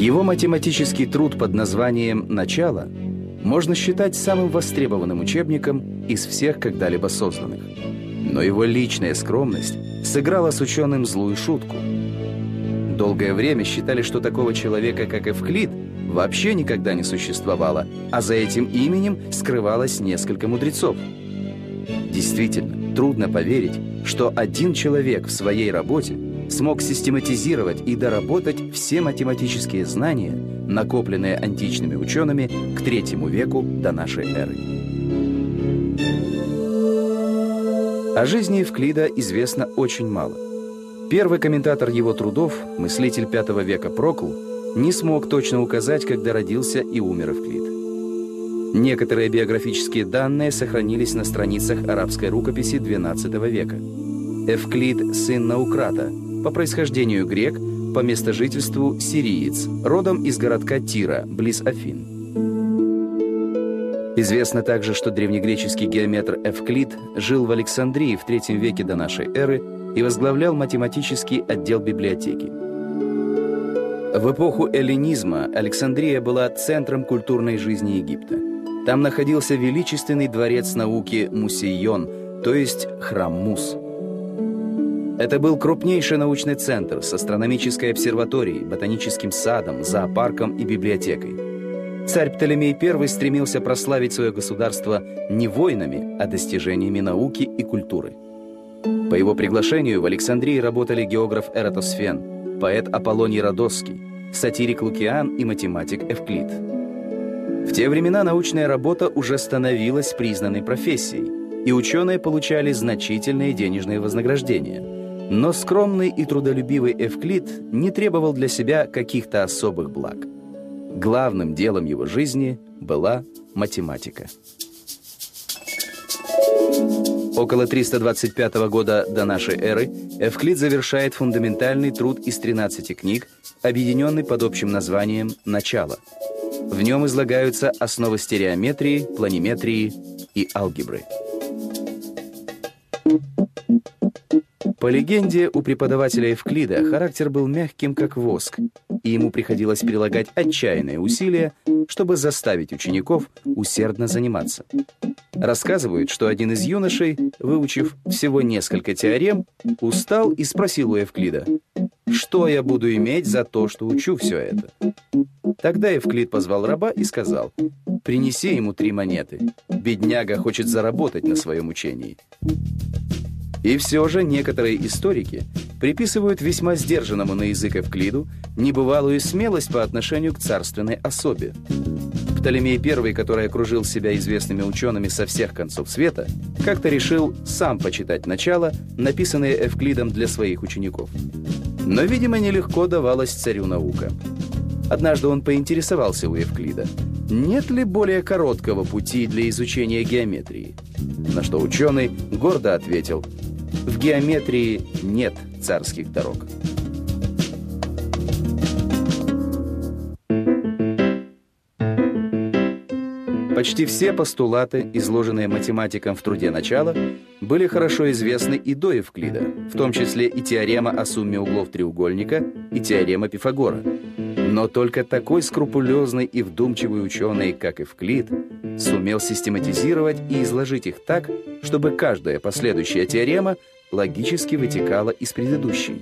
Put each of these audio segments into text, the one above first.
Его математический труд под названием «Начало» можно считать самым востребованным учебником из всех когда-либо созданных. Но его личная скромность сыграла с ученым злую шутку. Долгое время считали, что такого человека, как Эвклид, вообще никогда не существовало, а за этим именем скрывалось несколько мудрецов. Действительно, трудно поверить, что один человек в своей работе смог систематизировать и доработать все математические знания, накопленные античными учеными к третьему веку до нашей эры. О жизни Евклида известно очень мало. Первый комментатор его трудов, мыслитель V века Прокл, не смог точно указать, когда родился и умер Евклид. Некоторые биографические данные сохранились на страницах арабской рукописи XII века. Эвклид – сын Наукрата – по происхождению грек, по местожительству сириец, родом из городка Тира, близ Афин. Известно также, что древнегреческий геометр Эвклид жил в Александрии в III веке до нашей эры и возглавлял математический отдел библиотеки. В эпоху эллинизма Александрия была центром культурной жизни Египта. Там находился величественный дворец науки Мусейон, то есть храм Мус – это был крупнейший научный центр с астрономической обсерваторией, ботаническим садом, зоопарком и библиотекой. Царь Птолемей I стремился прославить свое государство не войнами, а достижениями науки и культуры. По его приглашению в Александрии работали географ Эратосфен, поэт Аполлоний Родосский, сатирик Лукиан и математик Эвклид. В те времена научная работа уже становилась признанной профессией, и ученые получали значительные денежные вознаграждения – но скромный и трудолюбивый Эвклид не требовал для себя каких-то особых благ. Главным делом его жизни была математика. Около 325 года до нашей эры Эвклид завершает фундаментальный труд из 13 книг, объединенный под общим названием «Начало». В нем излагаются основы стереометрии, планиметрии и алгебры. По легенде, у преподавателя Евклида характер был мягким, как воск, и ему приходилось прилагать отчаянные усилия, чтобы заставить учеников усердно заниматься. Рассказывают, что один из юношей, выучив всего несколько теорем, устал и спросил у Евклида, «Что я буду иметь за то, что учу все это?» Тогда Евклид позвал раба и сказал, «Принеси ему три монеты. Бедняга хочет заработать на своем учении». И все же некоторые историки приписывают весьма сдержанному на язык Эвклиду небывалую смелость по отношению к царственной особе. Птолемей I, который окружил себя известными учеными со всех концов света, как-то решил сам почитать начало, написанное Эвклидом для своих учеников. Но, видимо, нелегко давалась царю наука. Однажды он поинтересовался у Евклида, нет ли более короткого пути для изучения геометрии. На что ученый гордо ответил – в геометрии нет царских дорог. Почти все постулаты, изложенные математиком в труде начала, были хорошо известны и до Евклида, в том числе и теорема о сумме углов треугольника и теорема Пифагора. Но только такой скрупулезный и вдумчивый ученый, как Евклид, сумел систематизировать и изложить их так, чтобы каждая последующая теорема логически вытекала из предыдущей.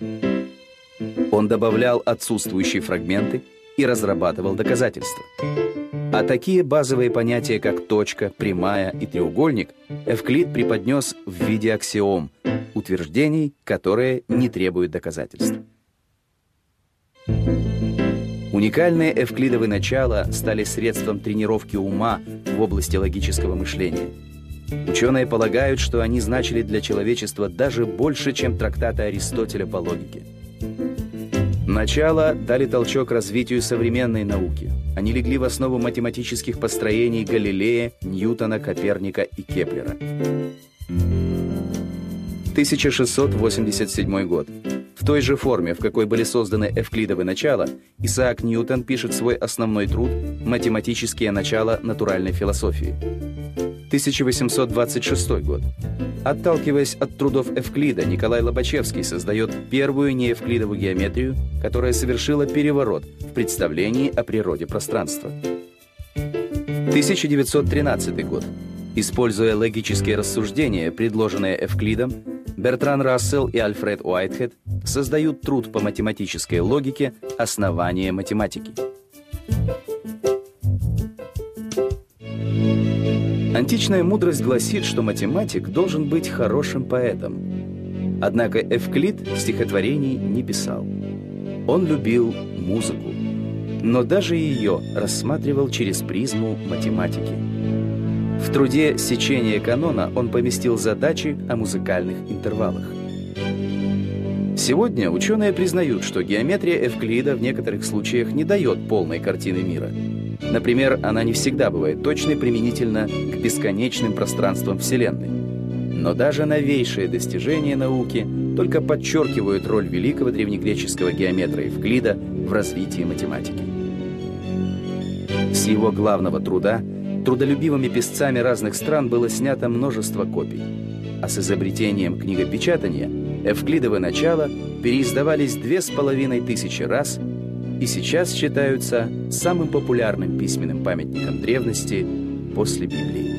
Он добавлял отсутствующие фрагменты и разрабатывал доказательства. А такие базовые понятия, как точка, прямая и треугольник, Эвклид преподнес в виде аксиом, утверждений, которые не требуют доказательств. Уникальные эвклидовые начала стали средством тренировки ума в области логического мышления. Ученые полагают, что они значили для человечества даже больше, чем трактаты Аристотеля по логике. Начало дали толчок развитию современной науки. Они легли в основу математических построений Галилея, Ньютона, Коперника и Кеплера. 1687 год той же форме, в какой были созданы эвклидовы начала, Исаак Ньютон пишет свой основной труд «Математические начала натуральной философии». 1826 год. Отталкиваясь от трудов Эвклида, Николай Лобачевский создает первую неэвклидовую геометрию, которая совершила переворот в представлении о природе пространства. 1913 год. Используя логические рассуждения, предложенные Эвклидом, Бертран Рассел и Альфред Уайтхед создают труд по математической логике «Основание математики». Античная мудрость гласит, что математик должен быть хорошим поэтом. Однако Эвклид стихотворений не писал. Он любил музыку, но даже ее рассматривал через призму математики. В труде «Сечение канона» он поместил задачи о музыкальных интервалах. Сегодня ученые признают, что геометрия Эвклида в некоторых случаях не дает полной картины мира – Например, она не всегда бывает точной применительно к бесконечным пространствам Вселенной. Но даже новейшие достижения науки только подчеркивают роль великого древнегреческого геометра Евклида в развитии математики. С его главного труда трудолюбивыми писцами разных стран было снято множество копий, а с изобретением книгопечатания Эвклидовы начала переиздавались две с половиной тысячи раз и сейчас считаются самым популярным письменным памятником древности после Библии.